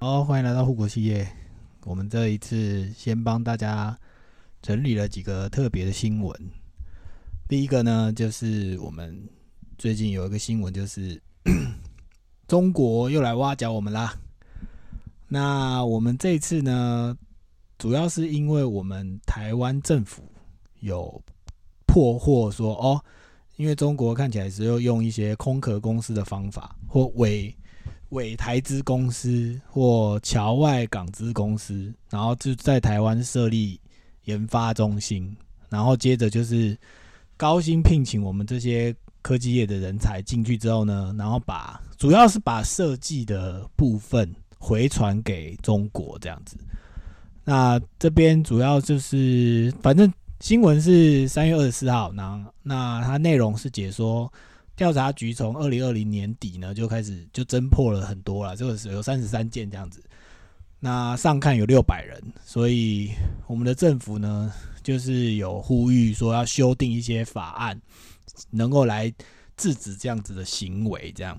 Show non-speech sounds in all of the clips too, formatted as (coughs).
好，欢迎来到护国企业。我们这一次先帮大家整理了几个特别的新闻。第一个呢，就是我们最近有一个新闻，就是 (coughs) 中国又来挖角我们啦。那我们这次呢，主要是因为我们台湾政府有破获说，哦，因为中国看起来是要用一些空壳公司的方法或伪。伪台资公司或侨外港资公司，然后就在台湾设立研发中心，然后接着就是高薪聘请我们这些科技业的人才进去之后呢，然后把主要是把设计的部分回传给中国这样子。那这边主要就是，反正新闻是三月二十四号，那那它内容是解说。调查局从二零二零年底呢就开始就侦破了很多了，这个是有三十三件这样子。那上看有六百人，所以我们的政府呢就是有呼吁说要修订一些法案，能够来制止这样子的行为。这样，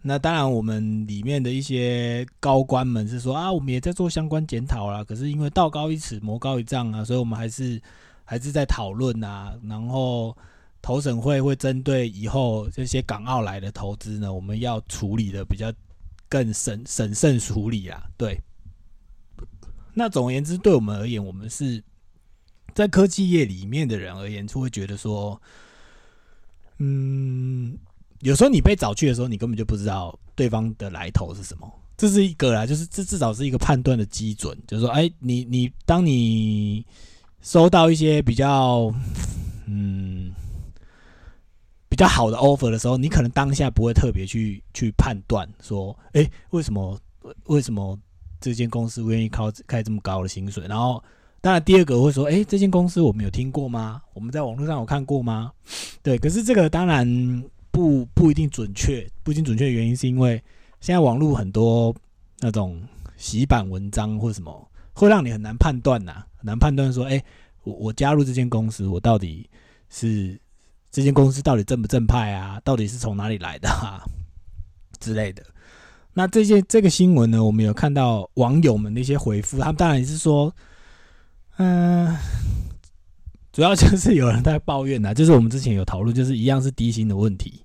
那当然我们里面的一些高官们是说啊，我们也在做相关检讨啦。可是因为道高一尺，魔高一丈啊，所以我们还是还是在讨论啊，然后。投审会会针对以后这些港澳来的投资呢，我们要处理的比较更审审慎处理啊。对，那总而言之，对我们而言，我们是在科技业里面的人而言，就会觉得说，嗯，有时候你被找去的时候，你根本就不知道对方的来头是什么，这是一个啦，就是这至少是一个判断的基准，就是说，哎，你你当你收到一些比较，嗯。比较好的 offer 的时候，你可能当下不会特别去去判断说，哎，为什么为什么这间公司愿意靠开这么高的薪水？然后，当然第二个会说，哎，这间公司我们有听过吗？我们在网络上有看过吗？对，可是这个当然不不一定准确，不一定准确的原因是因为现在网络很多那种洗版文章或什么，会让你很难判断呐，很难判断说，哎，我我加入这间公司，我到底是。这间公司到底正不正派啊？到底是从哪里来的啊？之类的。那这些这个新闻呢，我们有看到网友们的一些回复，他们当然也是说，嗯，主要就是有人在抱怨呐，就是我们之前有讨论，就是一样是低薪的问题，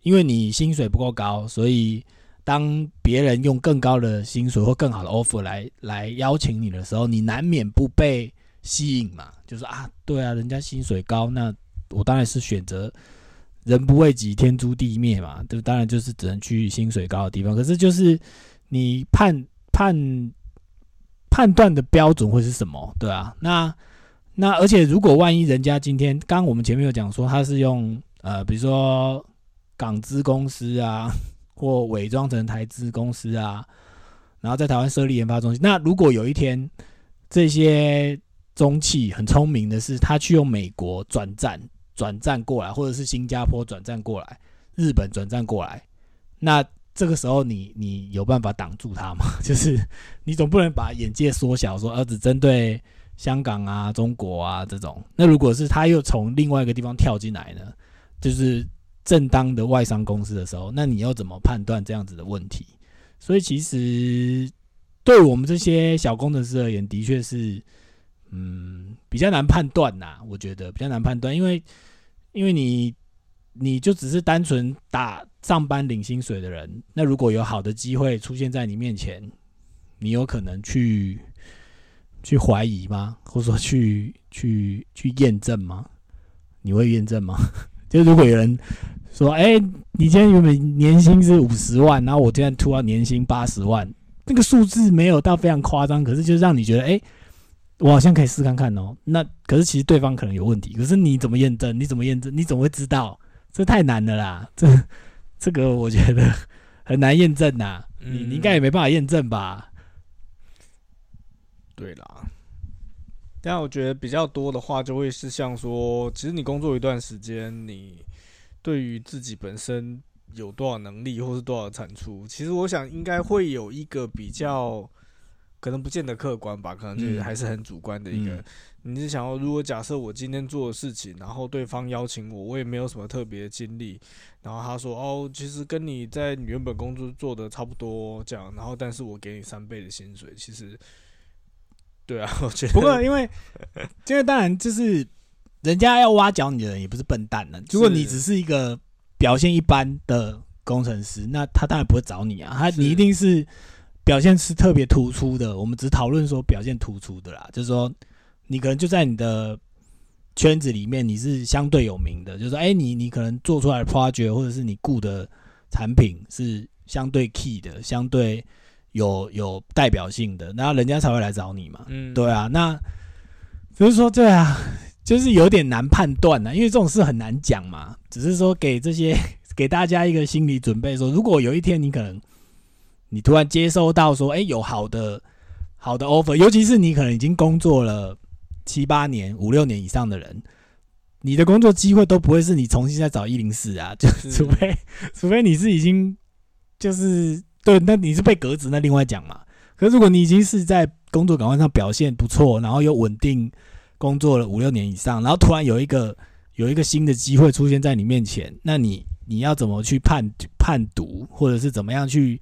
因为你薪水不够高，所以当别人用更高的薪水或更好的 offer 来来邀请你的时候，你难免不被吸引嘛，就是啊，对啊，人家薪水高，那。我当然是选择人不为己，天诛地灭嘛。就当然就是只能去薪水高的地方。可是就是你判判判断的标准会是什么？对啊，那那而且如果万一人家今天，刚刚我们前面有讲说他是用呃，比如说港资公司啊，或伪装成台资公司啊，然后在台湾设立研发中心。那如果有一天这些中企很聪明的是，他去用美国转战。转战过来，或者是新加坡转战过来，日本转战过来，那这个时候你你有办法挡住他吗？(laughs) 就是你总不能把眼界缩小，说儿子针对香港啊、中国啊这种。那如果是他又从另外一个地方跳进来呢？就是正当的外商公司的时候，那你要怎么判断这样子的问题？所以其实对我们这些小工程师而言，的确是。嗯，比较难判断呐，我觉得比较难判断，因为因为你你就只是单纯打上班领薪水的人，那如果有好的机会出现在你面前，你有可能去去怀疑吗？或者说 (laughs) 去去去验证吗？你会验证吗？(laughs) 就如果有人说，哎，你今天原本年薪是五十万，然后我今天突然年薪八十万，那个数字没有到非常夸张，可是就让你觉得，哎。我好像可以试看看哦。那可是其实对方可能有问题，可是你怎么验证？你怎么验证？你怎么会知道？这太难了啦！这这个我觉得 (laughs) 很难验证呐。你你应该也没办法验证吧？对啦。但我觉得比较多的话，就会是像说，其实你工作一段时间，你对于自己本身有多少能力，或是多少产出，其实我想应该会有一个比较。可能不见得客观吧，可能就是嗯还是很主观的一个。嗯你是想要，如果假设我今天做的事情，然后对方邀请我，我也没有什么特别的经历，然后他说哦，其实跟你在你原本工作做的差不多这样，然后但是我给你三倍的薪水，其实，对啊，我觉得不过因为因为当然就是人家要挖角你的人也不是笨蛋呢。如果你只是一个表现一般的工程师，那他当然不会找你啊，他你一定是表现是特别突出的。我们只讨论说表现突出的啦，就是说你可能就在你的圈子里面你是相对有名的，就是说哎、你你可能做出来的 project 或者是你雇的产品是相对 key 的，相对有有代表性的，然后人家才会来找你嘛。嗯，对啊，那只是说对啊，(laughs) 就是有点难判断呢，因为这种事很难讲嘛。只是说给这些 (laughs) 给大家一个心理准备说如果有一天你可能你突然接收到说，哎、有好的好的 offer，尤其是你可能已经工作了七八年、五六年以上的人，你的工作机会都不会是你重新再找一零四啊，就是除非除非你是已经就是对，那你是被革职，那另外讲嘛。可是如果你已经是在工作岗位上表现不错，然后又稳定工作了五六年以上，然后突然有一个有一个新的机会出现在你面前，那你你要怎么去判判读，或者是怎么样去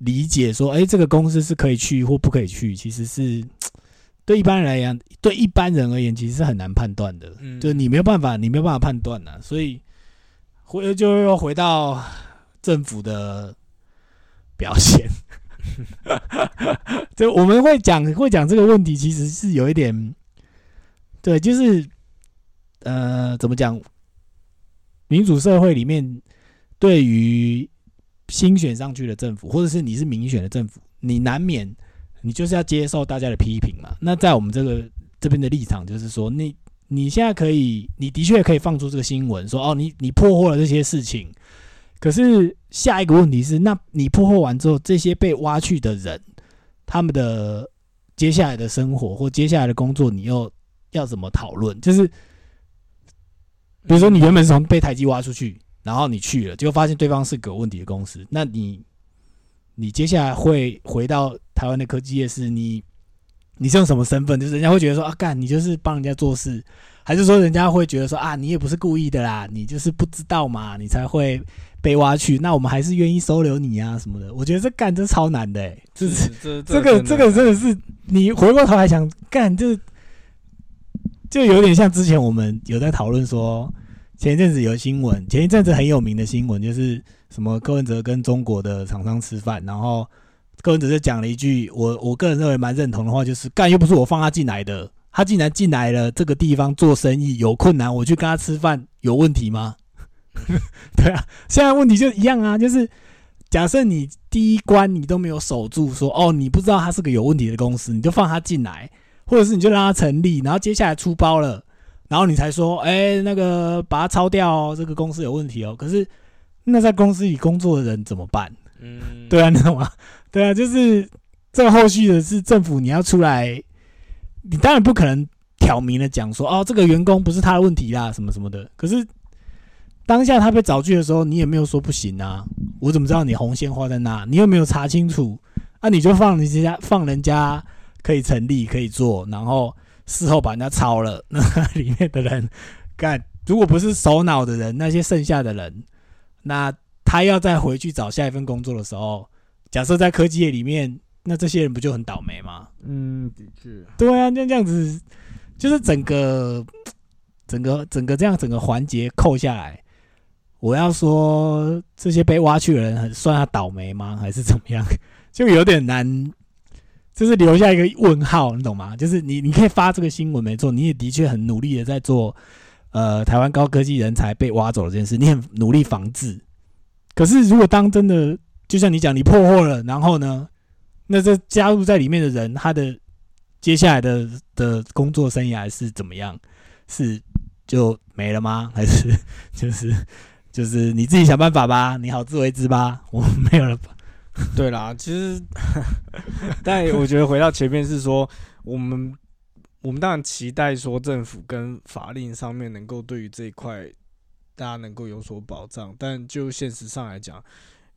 理解说，哎、这个公司是可以去或不可以去，其实是 (tsk) 对一般人来讲，对一般人而言，其实是很难判断的。嗯就你没有办法，你没有办法判断呐、所以回就又回到 (laughs) 政府的表现。(laughs) 就我们会讲会讲这个问题，其实是有一点，对，就是呃，怎么讲？民主社会里面，对于新选上去的政府，或者是你是民选的政府，你难免你就是要接受大家的批评嘛。那在我们这个这边的立场，就是说，你你现在可以，你的确可以放出这个新闻，说哦，你你破获了这些事情。可是下一个问题是，那你破获完之后，这些被挖去的人，他们的接下来的生活或接下来的工作，你又要怎么讨论？就是比如说，你原本是从被台积挖出去，然后你去了，结果发现对方是个有问题的公司，那你你接下来会回到台湾的科技业，是你你是用什么身份？就是人家会觉得说啊，干你就是帮人家做事，还是说人家会觉得说啊，你也不是故意的啦，你就是不知道嘛，你才会被挖去？那我们还是愿意收留你啊什么的。我觉得这干这超难的、欸，这是这这个这个真的是你回过头来想干，就就有点像之前我们有在讨论说，前一阵子有新闻，前一阵子很有名的新闻就是什么柯文哲跟中国的厂商吃饭，然后柯文哲就讲了一句我我个人认为蛮认同的话，就是干又不是我放他进来的，他竟然进来了这个地方做生意有困难，我去跟他吃饭有问题吗？(laughs) 对啊，现在问题就一样啊，就是假设你第一关你都没有守住说哦，你不知道他是个有问题的公司，你就放他进来，或者是你就让他成立，然后接下来出包了，然后你才说，哎、那个把它抄掉哦，这个公司有问题哦。可是那在公司里工作的人怎么办？嗯，对啊，你懂吗？(laughs) 对啊，就是这个后续的是政府你要出来，你当然不可能挑明的讲说，哦，这个员工不是他的问题啦，什么什么的。可是当下他被找去的时候，你也没有说不行啊，我怎么知道你红线画在哪？你又没有查清楚，啊，你就放人家放人家可以成立可以做，然后事后把人家抄了，(laughs) 那里面的人干，如果不是首脑的人，那些剩下的人，那他要再回去找下一份工作的时候，假设在科技业里面，那这些人不就很倒霉吗？嗯，的确，对啊，那这样子就是整个 (tsk) 整个整个这样整个环节扣下来，我要说这些被挖去的人很算他倒霉吗？还是怎么样？(laughs) 就有点难，就是留下一个问号，你懂吗？就是你你可以发这个新闻没错，你也的确很努力的在做，呃，台湾高科技人才被挖走的这件事，你很努力防治。可是如果当真的就像你讲，你破获了，然后呢，那这加入在里面的人，他的接下来的的工作生涯是怎么样？是就没了吗？还是 (laughs) 就是就是你自己想办法吧，你好自为之吧。我没有了？(laughs) 对啦，其实，(laughs) 但我觉得回到前面是说，我们我们当然期待说政府跟法令上面能够对于这一块大家能够有所保障，但就现实上来讲，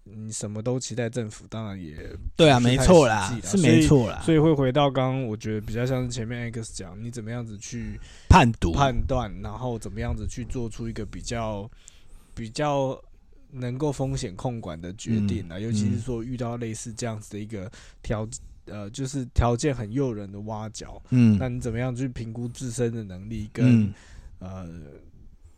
你什么都期待政府，当然也对啊，没错啦是没错啦。所以会回到刚刚，我觉得比较像是前面 X 讲，你怎么样子去判读，判断，然后怎么样子去做出一个比较比较能够风险控管的决定啊，嗯尤其是嗯说遇到类似这样子的一个条呃，就是条件很诱人的挖角，嗯那你怎么样去评估自身的能力跟、嗯呃？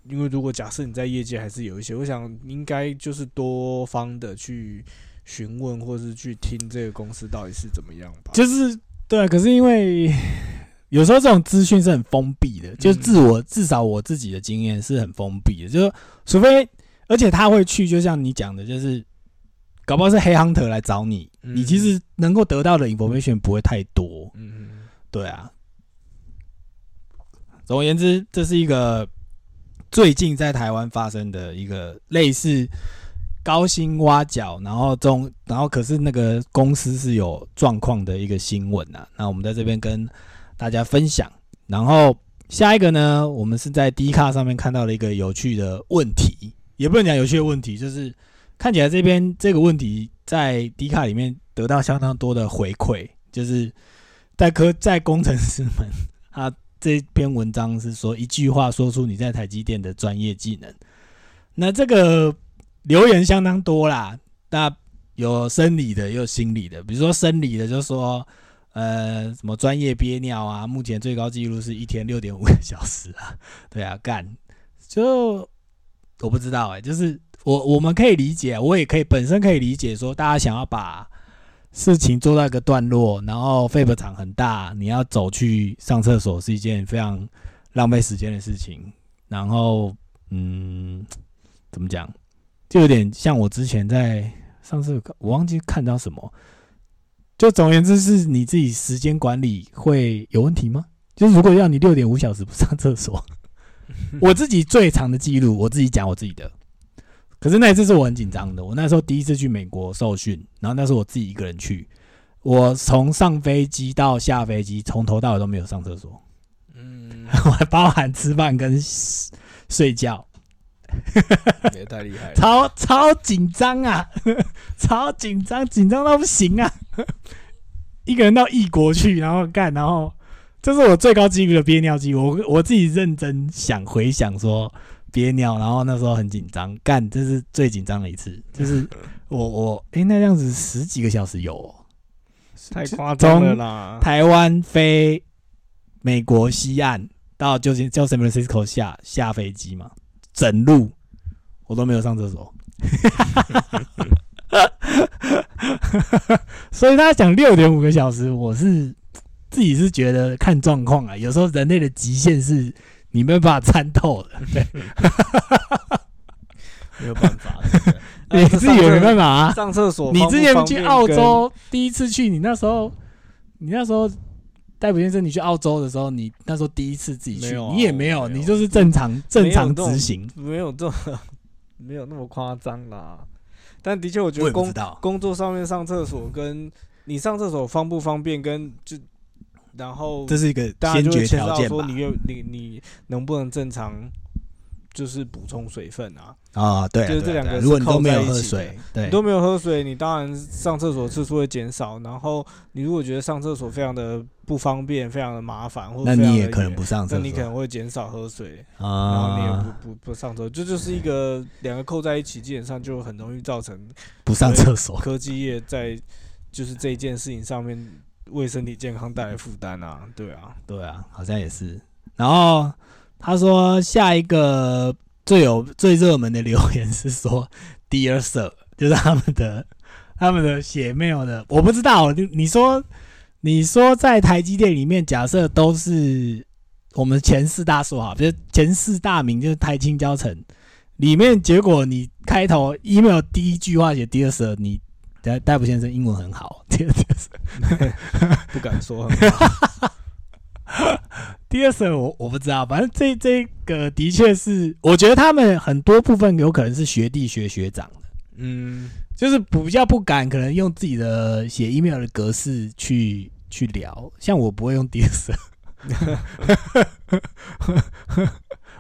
因为如果假设你在业界还是有一些，我想应该就是多方的去询问，或是去听这个公司到底是怎么样吧。就是对啊，可是因为有时候这种资讯是很封闭的，就是自我、至少我自己的经验是很封闭的，就是除非而且他会去，就像你讲的，就是搞不好是黑 hunter 来找你，嗯你其实能够得到的 information 不会太多，嗯，对啊。总而言之，这是一个最近在台湾发生的一个类似高薪挖角，然后中，然后可是那个公司是有状况的一个新闻啊。那我们在这边跟大家分享。然后下一个呢，我们是在 D 卡上面看到了一个有趣的问题，也不能讲有趣的问题，就是看起来这边这个问题在迪卡里面得到相当多的回馈，就是在科在工程师们他这篇文章是说一句话说出你在台积电的专业技能。那这个留言相当多啦，那有生理的，也有心理的。比如说生理的，就说呃什么专业憋尿啊，目前最高纪录是一天六点五个小时啊，对啊，干就我不知道哎、就是我我们可以理解，我也可以本身可以理解说大家想要把事情做到一个段落，然后肺部场很大，你要走去上厕所是一件非常浪费时间的事情。然后，嗯，怎么讲，就有点像我之前在上次我忘记看到什么，就总而言之是你自己时间管理会有问题吗？就是如果要你六点五小时不上厕所，(laughs) 我自己最长的记录，我自己讲我自己的。可是那一次是我很紧张的，我那时候第一次去美国受训，然后那时候我自己一个人去，我从上飞机到下飞机，从头到尾都没有上厕所，嗯，(laughs) 我还包含吃饭跟睡觉，也太厉害了。(laughs) 超超紧张啊，超紧张，紧张到不行啊！一个人到异国去，然后干，然后这是我最高纪录的憋尿记录。我我自己认真想回想说憋尿，然后那时候很紧张，干，这是最紧张的一次，就是我我诶、那样子十几个小时有、哦，太夸张了啦！台湾飞美国西岸到旧金叫 San Francisco 下下飞机嘛，整路我都没有上厕所，(laughs) (laughs) 所以他讲六点五个小时，我是自己是觉得看状况啊，有时候人类的极限是你没有办法参透的，对，(laughs) 没有办法，你自己也没办法啊。上厕所。你之前去澳洲第一次去，你那时候，你那时候戴普先生，你去澳洲的时候，你那时候第一次自己去，啊你也没有，你就是正常正常执行。没有这么没有那么夸张啦。但的确，我觉得工工作上面上厕所跟你上厕所方不方便，跟就然后这是一个先决条件说你？愿你你能不能正常就是补充水分啊？啊，对啊，就是这两个如果你都没有喝水，对你，都没有喝水，你当然上厕所次数会减少。然后你如果觉得上厕所非常的不方便、非常的麻烦，或者那你也可能不上厕所，那你可能会减少喝水啊，然后你也啊，不不不上厕所，这就是一个两个扣在一起，基本上就很容易造成不上厕所，科技业在就是这一件事情上面为身体健康带来负担啊，对啊，对啊，好像也是。然后他说下一个最有最热门的留言是说 (laughs) Dear Sir，就是他们的他们的写 mail 的，我不知道你你说你说在台积电里面，假设都是我们前四大说好，就是前四大名就是台青交城里面，结果你开头 email 第一句话写 Dear Sir，你戴戴普先生英文很好，Dear Sir。(laughs) (laughs) 不敢说很好。(laughs) 第二首我我不知道，反正这这个的确是，我觉得他们很多部分有可能是学弟学学长的，嗯，就是比较不敢，可能用自己的写 email 的格式去去聊。像我不会用第二首，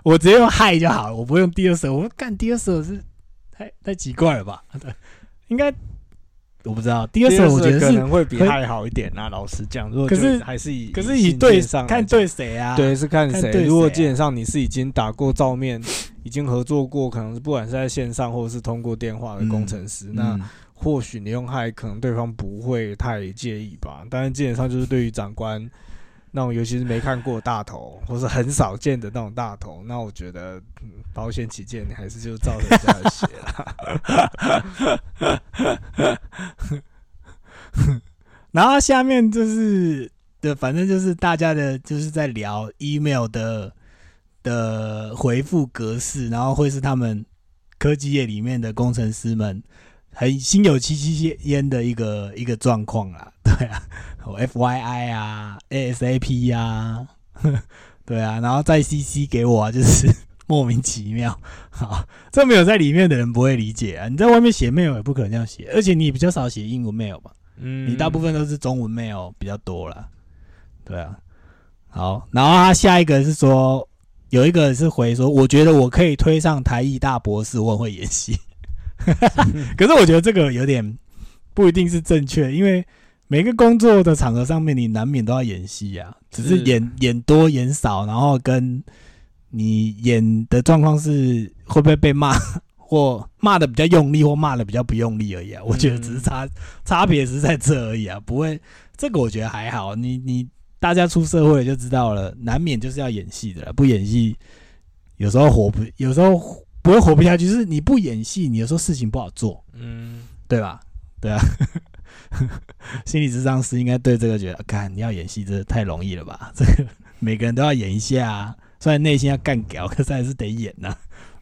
我直接用嗨就好了，我不会用第二首。我干第二首是太太奇怪了吧？对，应该我不知道。第二首我觉得是可能会比会还好一点啊。老实讲，如果可是还是以可是以对上看对谁啊？对，是看看谁。如果基本上你是已经打过照面，已经合作过，可能是不管是在线上或者是通过电话的工程师，那嗯，或许你用嗨，可能对方不会太介意吧。但是基本上就是对于长官那种，尤其是没看过大头，或是很少见的那种大头，那我觉得、保险起见，你还是就照人家的写啦。(laughs) 然后下面就是的，反正就是大家的，就是在聊 email 的的回复格式，然后会是他们科技业里面的工程师们很心有戚戚焉的一个一个状况啦。(laughs) 对啊，F Y I 啊，ASAP 啊，对啊，然后再 CC 给我啊，就是 (laughs) 莫名其妙。好，这没有在里面的人不会理解啊。你在外面写 mail 也不可能这样写，而且你比较少写英文 mail 吧？嗯你大部分都是中文 mail 比较多啦。对啊，好，然后他下一个是说，有一个是回说，我觉得我可以推上台艺大博士，我很会演戏。(laughs) 可是我觉得这个有点不一定是正确，因为每个工作的场合上面，你难免都要演戏啊，只是是演演多演少，然后跟你演的状况是会不会被骂，(laughs) 或骂的比较用力，或骂的比较不用力而已啊。我觉得只是差差别是在这而已啊，不会这个我觉得还好。你你大家出社会就知道了，难免就是要演戏的了，不演戏有时候活不，有时候不会活不下去。就是你不演戏，你有时候事情不好做，嗯，对吧？对啊。(laughs) 心理智商师应该对这个觉得，看你要演戏，这太容易了吧？(laughs) 这个每个人都要演一下、啊，虽然内心要干屌，(laughs) 可是还是得演呐、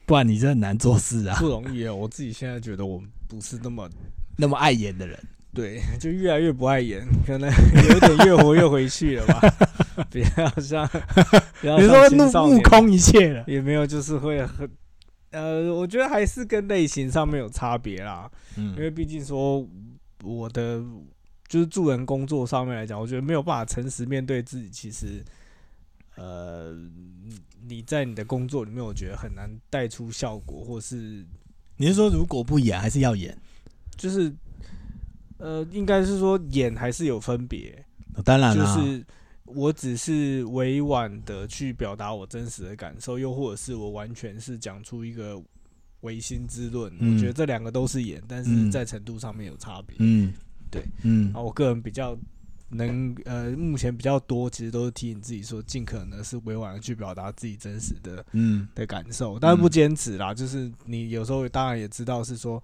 不然你这很难做事啊。不容易啊。我自己现在觉得我不是那么那么爱演的人，对，就越来越不爱演，可能有点越活越回去了吧。不要像，不要你说目像青少年目空一切了。也没有，就是会很，呃，我觉得还是跟类型上面有差别啦。嗯因嗯为毕竟说我的就是助人工作上面来讲，我觉得没有办法诚实面对自己。其实，呃，你在你的工作里面，我觉得很难带出效果，或是你是说如果不演还是要演？就是，呃，应该是说演还是有分别。当然了，就是我只是委婉的去表达我真实的感受，又或者是我完全是讲出一个唯心之论。嗯我觉得这两个都是演，但是嗯在程度上面有差别。嗯，对，嗯啊，我个人比较能呃，目前比较多，其实都是提醒自己说，尽可能是委婉的去表达自己真实的嗯的感受，但是不坚持啦。就是你有时候当然也知道是说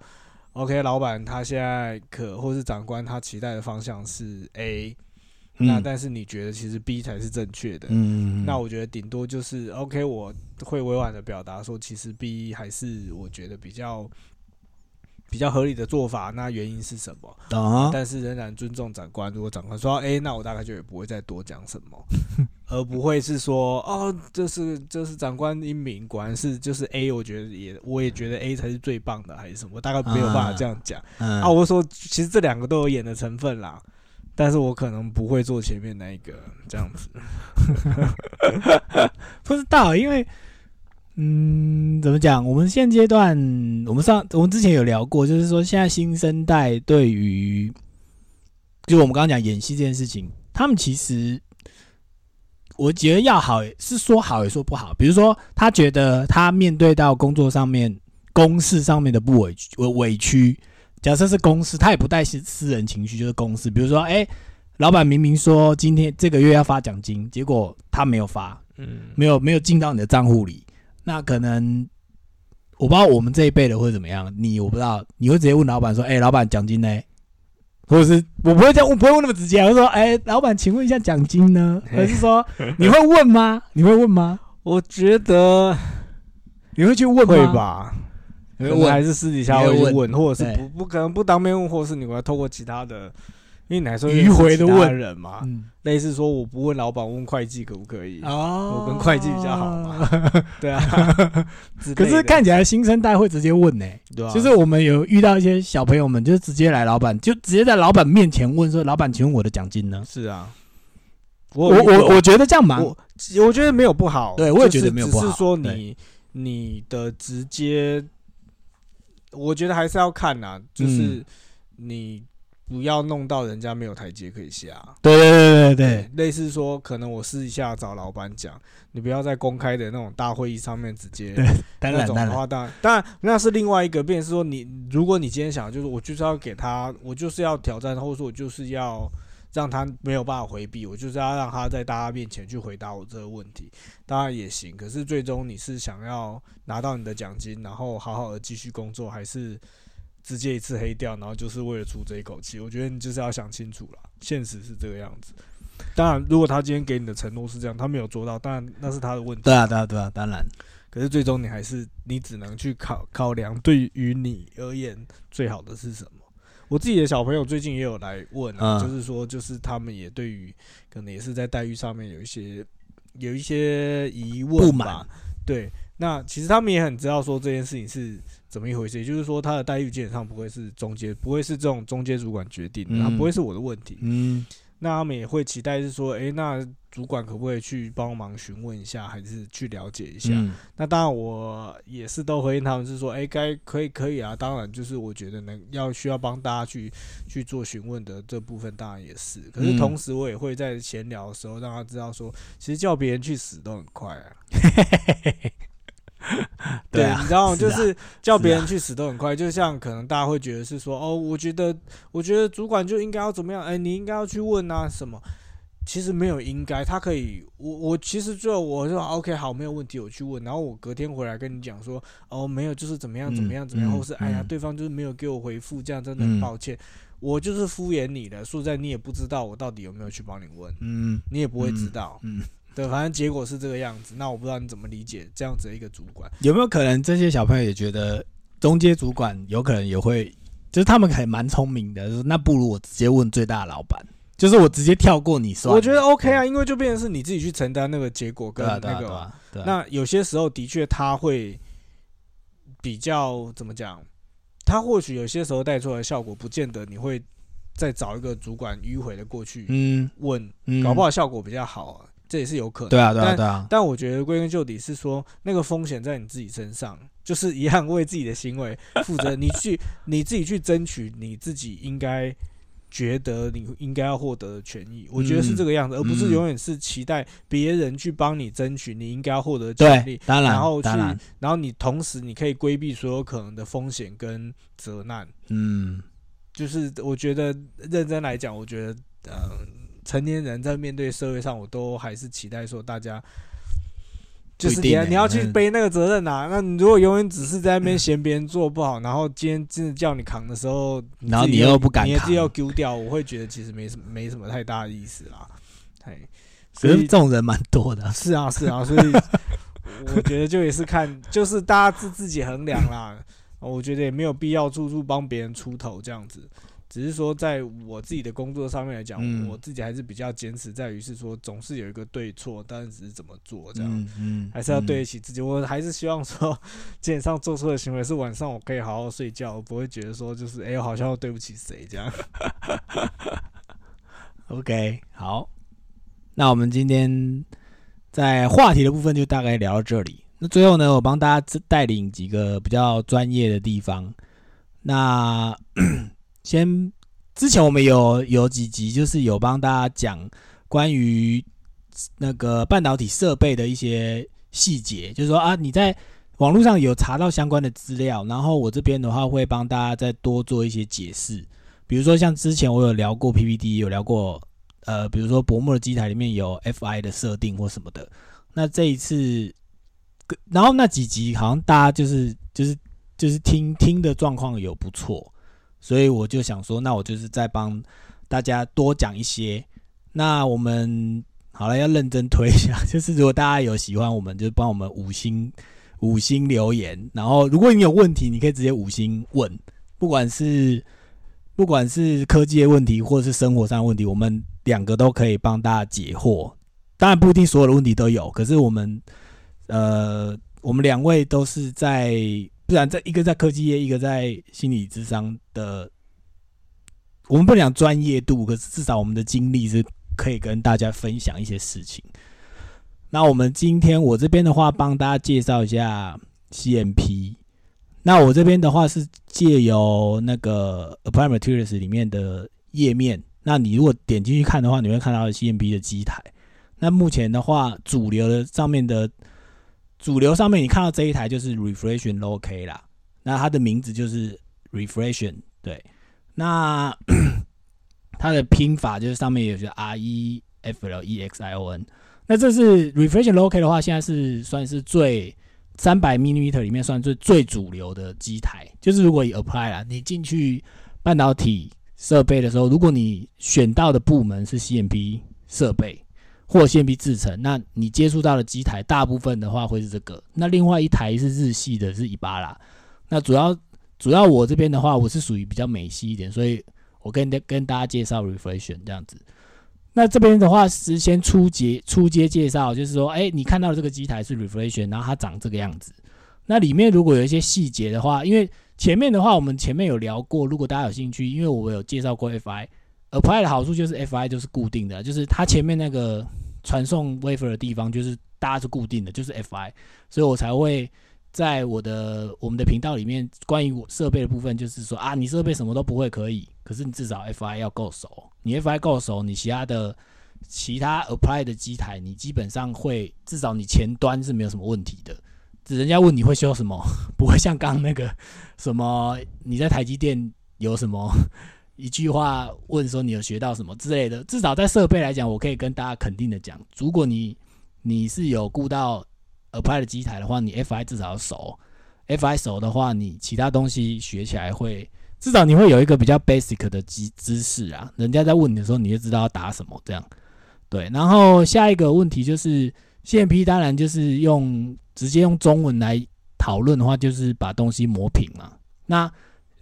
，OK，老板他现在可或是长官他期待的方向是 A，、那嗯但是你觉得其实 B 才是正确的。嗯，那我觉得顶多就是 OK，我会委婉的表达说，其实 B 还是我觉得比较比较合理的做法。那原因是什么？啊，但是仍然尊重长官。如果长官说 A，那我大概就也不会再多讲什么，(laughs) 而不会是说哦，这是这是长官英明，果然是就是 A，我觉得也我也觉得 A 才是最棒的，还是什么？我大概没有办法这样讲嗯啊。我说其实这两个都有演的成分啦。但是我可能不会做前面那一个这样子，(laughs) 不知道，因为嗯，怎么讲？我们现阶段，我们上我们之前有聊过，就是说现在新生代对于，就我们刚刚讲演戏这件事情，他们其实我觉得要好是说好也说不好。比如说，他觉得他面对到工作上面、公事上面的不委屈委委屈，假设是公司，他也不带私私人情绪，就是公司。比如说，哎、老板明明说今天这个月要发奖金，结果他没有发，嗯，没有没有进到你的账户里，那可能我不知道我们这一辈的会怎么样，你我不知道，你会直接问老板说，哎、老板奖金呢？或者是我不会这样，我不会问那么直接，我会说，哎、老板，请问一下奖金呢？还是说你会问吗？你会问吗？我觉得你会去问吗？会？吧，你会问可能还是私底下你会问或者是不不可能不当面问，或者是你会透过其他的，因为你还是迂回的问人嘛，嗯，类似说我不问老板，问会计可不可以？哦我跟会计比较好嘛。(laughs) 对啊，可是看起来新生代会直接问呢、对啊，就是我们有遇到一些小朋友们，就是直接来老板，就直接在老板面前问说：“老板，请问我的奖金呢是啊，？”我我我我觉得这样蛮我我觉得没有不好，对我也就是觉得没有不好只是说你你的直接我觉得还是要看呐，就是嗯。你不要弄到人家没有台阶可以下。对对对对对，类似说，可能我私底下找老板讲，你不要在公开的那种大会议上面直接当那种的话，当然。当然那是另外一个，便是说你，如果你今天想就是我就是要给他，我就是要挑战，或者说我就是要让他没有办法回避，我就是要让他在大家面前去回答我这个问题，当然也行。可是最终你是想要拿到你的奖金，然后好好的继续工作，还是直接一次黑掉，然后就是为了出这一口气？我觉得你就是要想清楚了，现实是这个样子。当然，如果他今天给你的承诺是这样，他没有做到，当然那是他的问题。对啊对啊对啊，当然，可是最终你还是你只能去考考量，对于你而言最好的是什么？我自己的小朋友最近也有来问啊，嗯就是说，就是他们也对于可能也是在待遇上面有一些有一些疑问吧。对，那其实他们也很知道说这件事情是怎么一回事，也就是说他的待遇基本上不会是中介，不会是这种中介主管决定的，嗯他不会是我的问题。嗯那他们也会期待是说，诶，那主管可不可以去帮忙询问一下，还是去了解一下？嗯那当然，我也是都回应他们是说，哎、该可以可以啊。当然，就是我觉得能要需要帮大家去去做询问的这部分，当然也是。可是嗯同时，我也会在闲聊的时候让他知道说，其实叫别人去死都很快啊。(laughs) (laughs) 对啊你知道就是叫别人去死都很快。就像可能大家会觉得是说，哦，我觉得我觉得主管就应该要怎么样？哎、你应该要去问啊什么。其实没有应该，他可以，我我其实就我说 OK 好，没有问题，我去问，然后我隔天回来跟你讲说，哦没有，就是怎么样怎么样怎么样，嗯或是哎呀嗯对方就是没有给我回复，这样真的很嗯抱歉，我就是敷衍你的，说在你也不知道我到底有没有去帮你问，嗯你也不会知道，嗯，对，反正结果是这个样子，那我不知道你怎么理解这样子的一个主管，有没有可能这些小朋友也觉得中阶主管有可能也会，就是他们还蛮聪明的，就是那不如我直接问最大的老板，就是我直接跳过你算。我觉得 OK 啊，因为就变成是你自己去承担那个结果跟那个啊对那有些时候的确他会比较怎么讲？他或许有些时候带出来的效果，不见得你会再找一个主管迂回的过去嗯问，嗯，搞不好效果比较好啊，这也是有可能。对啊对啊但对啊，但我觉得归根究底是说，那个风险在你自己身上，就是一样为自己的行为负责。你去 (laughs) 你自己去争取你自己应该觉得你应该要获得的权益，我觉得是这个样子，而不是嗯永远是期待别人去帮你争取你应该要获得的权利对，，当然然后去当然，然后你同时你可以规避所有可能的风险跟责难。嗯就是我觉得认真来讲，我觉得呃，成年人在面对社会上，我都还是期待说大家。就是你要你要去嗯背那个责任呐、那你如果永远只是在那边嫌别人做不好，然后今天真的叫你扛的时候，然后你又不敢你自己要丢掉，我会觉得其实没什么没什么太大的意思啦。哎，所以这种人蛮多的，是啊，是啊，所以 (laughs) 我觉得就也是看，就是大家自自己衡量啦。我觉得也没有必要处处帮别人出头这样子，只是说在我自己的工作上面来讲，嗯我自己还是比较坚持在于是说总是有一个对错，但是只是怎么做这样。嗯嗯，还是要对得嗯起自己，我还是希望说，基本上做错的行为是晚上我可以好好睡觉，我不会觉得说就是哎、我好像要对不起谁这样。(laughs) OK，好，那我们今天在话题的部分就大概聊到这里。那最后呢，我帮大家带领几个比较专业的地方。那 (coughs) 先之前我们有有几集就是有帮大家讲关于那个半导体设备的一些细节，就是说啊，你在网络上有查到相关的资料，然后我这边的话会帮大家再多做一些解释。比如说像之前我有聊过 PPT，有聊过呃，比如说薄膜的机台里面有 FI 的设定或什么的。那这一次，然后那几集好像大家就是就是就是听听的状况有不错，所以我就想说，那我就是再帮大家多讲一些。那我们好了，要认真推一下，(laughs) 就是如果大家有喜欢我们，就帮我们五星五星留言。然后如果你有问题，你可以直接五星问，不管是不管是科技的问题，或是生活上的问题，我们两个都可以帮大家解惑。当然不一定所有的问题都有，可是我们呃，我们两位都是在，不然在一个在科技业，一个在心理智商的，我们不讲专业度，可是至少我们的经历是可以跟大家分享一些事情。那我们今天我这边的话，帮大家介绍一下 CMP。那我这边的话是借由那个 Apply Materials 里面的页面，那你如果点进去看的话，你会看到 CMP 的机台。那目前的话，主流的上面的主流上面，你看到这一台就是 Reflection Low K 啦。那它的名字就是 Reflection，对。那 (coughs) 它的拼法就是上面有些 R E F L E X I O N。那这是 Reflection Low K 的话，现在是算是最三百 m i l i m e t e r 里面算最最主流的机台。就是如果以 Apply 啦，你进去半导体设备的时候，如果你选到的部门是 CMP 设备。或线壁制成，那你接触到的机台大部分的话会是这个，那另外一台是日系的，是伊巴拉。那主要主要我这边的话，我是属于比较美系一点，所以我跟跟大家介绍 Reflection 这样子。那这边的话是先初阶初阶介绍，就是说，哎，你看到的这个机台是 Reflection，然后它长这个样子。那里面如果有一些细节的话，因为前面的话我们前面有聊过，如果大家有兴趣，因为我有介绍过 FI。Apply 的好处就是 Fi 就是固定的，就是它前面那个传送 wafer 的地方就是大家是固定的，就是 Fi，所以我才会在我的我们的频道里面关于我设备的部分，就是说啊，你设备什么都不会可以，可是你至少 Fi 要够熟，你 Fi 够熟，你其他的其他 Apply 的机台，你基本上会至少你前端是没有什么问题的，只人家问你会修什么，(laughs) 不会像刚那个什么你在台积电有什么。一句话问说你有学到什么之类的，至少在设备来讲，我可以跟大家肯定的讲，如果你你是有顾到 Apply 的机台的话，你 Fi 至少要熟，Fi 熟的话，你其他东西学起来会至少你会有一个比较 basic 的知知识啊。人家在问你的时候，你就知道要答什么这样。对，然后下一个问题就是 CMP，当然就是用直接用中文来讨论的话，就是把东西磨平嘛。那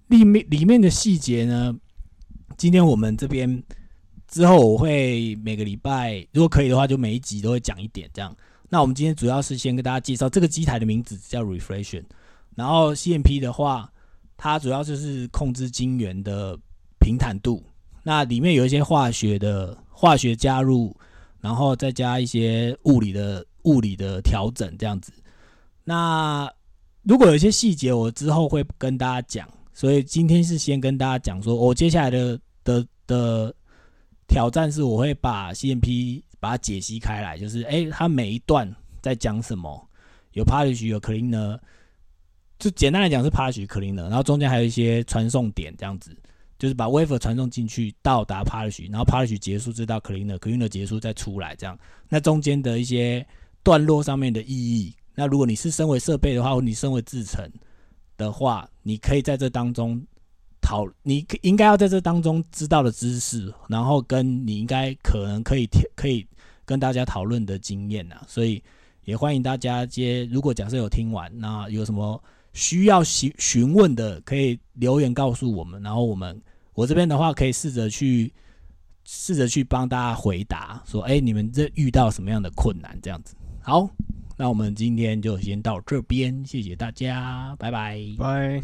里面里面的细节呢？今天我们这边之后，我会每个礼拜，如果可以的话，就每一集都会讲一点这样。那我们今天主要是先跟大家介绍这个机台的名字叫 Reflection，然后 CMP 的话，它主要就是控制晶圆的平坦度。那里面有一些化学的化学加入，然后再加一些物理的物理的调整这样子。那如果有一些细节，我之后会跟大家讲。所以今天是先跟大家讲说，我接下来的。的的挑战是，我会把 CMP 把它解析开来，就是哎，它每一段在讲什么，有 polish 有 cleaner，就简单来讲是 polish cleaner，然后中间还有一些传送点，这样子，就是把 wafer 传送进去，到达 polish，然后 polish 结束，直到 cleaner，cleaner 结束再出来，这样，那中间的一些段落上面的意义，那如果你是身为设备的话，或你身为制程的话，你可以在这当中。讨你应该要在这当中知道的知识，然后跟你应该可能可以可以跟大家讨论的经验呐，所以也欢迎大家接。如果假设有听完，那有什么需要询询问的，可以留言告诉我们，然后我们我这边的话可以试着去试着去帮大家回答，说哎，你们这遇到什么样的困难这样子。好，那我们今天就先到这边，谢谢大家，拜拜，拜。